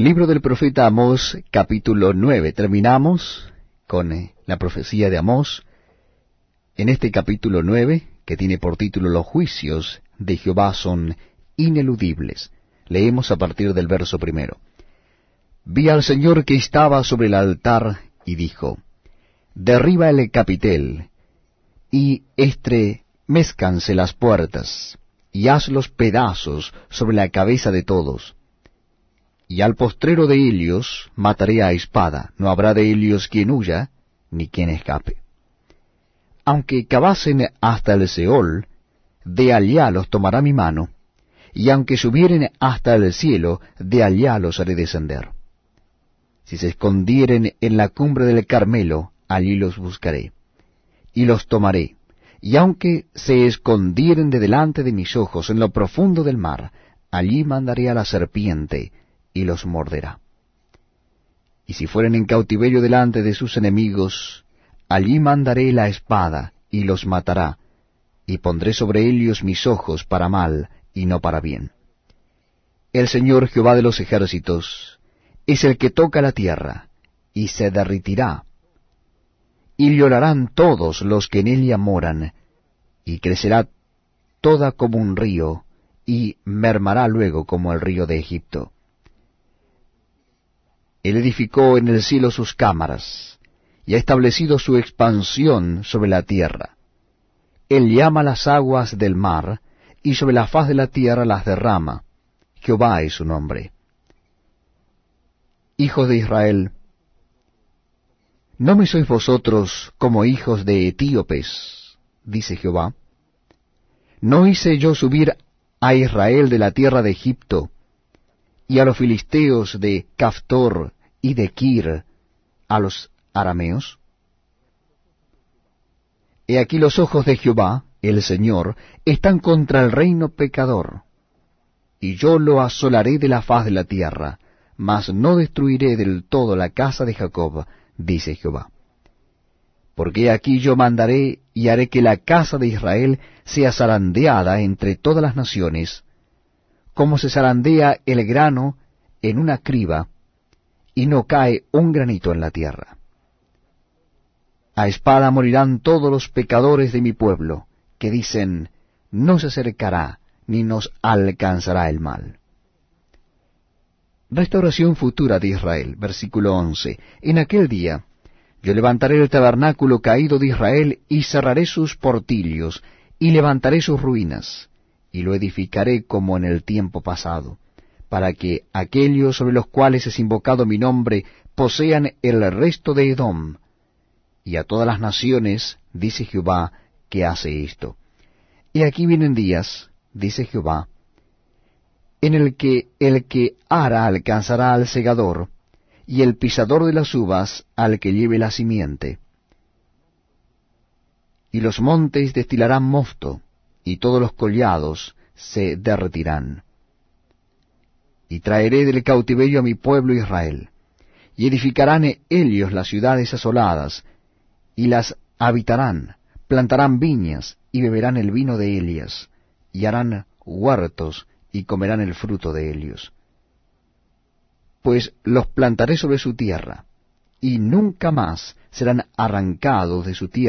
Libro del profeta Amós, capítulo 9. Terminamos con eh, la profecía de Amós. En este capítulo 9, que tiene por título Los juicios de Jehová son ineludibles. Leemos a partir del verso primero. Vi al Señor que estaba sobre el altar y dijo, Derriba el capitel y estremezcanse las puertas y haz los pedazos sobre la cabeza de todos y al postrero de Helios mataré a espada, no habrá de Helios quien huya, ni quien escape. Aunque cavasen hasta el Seol, de allá los tomará mi mano, y aunque subieren hasta el cielo, de allá los haré descender. Si se escondieren en la cumbre del Carmelo, allí los buscaré, y los tomaré, y aunque se escondieren de delante de mis ojos en lo profundo del mar, allí mandaré a la serpiente, y los morderá. Y si fueren en cautiverio delante de sus enemigos, allí mandaré la espada, y los matará, y pondré sobre ellos mis ojos para mal, y no para bien. El Señor Jehová de los ejércitos es el que toca la tierra, y se derritirá, y llorarán todos los que en ella moran, y crecerá toda como un río, y mermará luego como el río de Egipto. Él edificó en el cielo sus cámaras, y ha establecido su expansión sobre la tierra. Él llama las aguas del mar, y sobre la faz de la tierra las derrama. Jehová es su nombre. Hijos de Israel, ¿no me sois vosotros como hijos de etíopes? dice Jehová. ¿No hice yo subir a Israel de la tierra de Egipto, y a los filisteos de Caftor y de Kir, a los arameos? He aquí los ojos de Jehová, el Señor, están contra el reino pecador, y yo lo asolaré de la faz de la tierra, mas no destruiré del todo la casa de Jacob, dice Jehová. Porque aquí yo mandaré y haré que la casa de Israel sea zarandeada entre todas las naciones, como se zarandea el grano en una criba, y no cae un granito en la tierra. A espada morirán todos los pecadores de mi pueblo, que dicen, no se acercará, ni nos alcanzará el mal. Restauración futura de Israel, versículo 11. En aquel día yo levantaré el tabernáculo caído de Israel y cerraré sus portillos y levantaré sus ruinas y lo edificaré como en el tiempo pasado, para que aquellos sobre los cuales es invocado mi nombre posean el resto de Edom, y a todas las naciones, dice Jehová, que hace esto. Y aquí vienen días, dice Jehová, en el que el que ara alcanzará al segador, y el pisador de las uvas al que lleve la simiente. Y los montes destilarán mosto, y todos los collados se derretirán. Y traeré del cautiverio a mi pueblo Israel, y edificarán ellos las ciudades asoladas, y las habitarán, plantarán viñas, y beberán el vino de ellas, y harán huertos, y comerán el fruto de ellos. Pues los plantaré sobre su tierra, y nunca más serán arrancados de su tierra,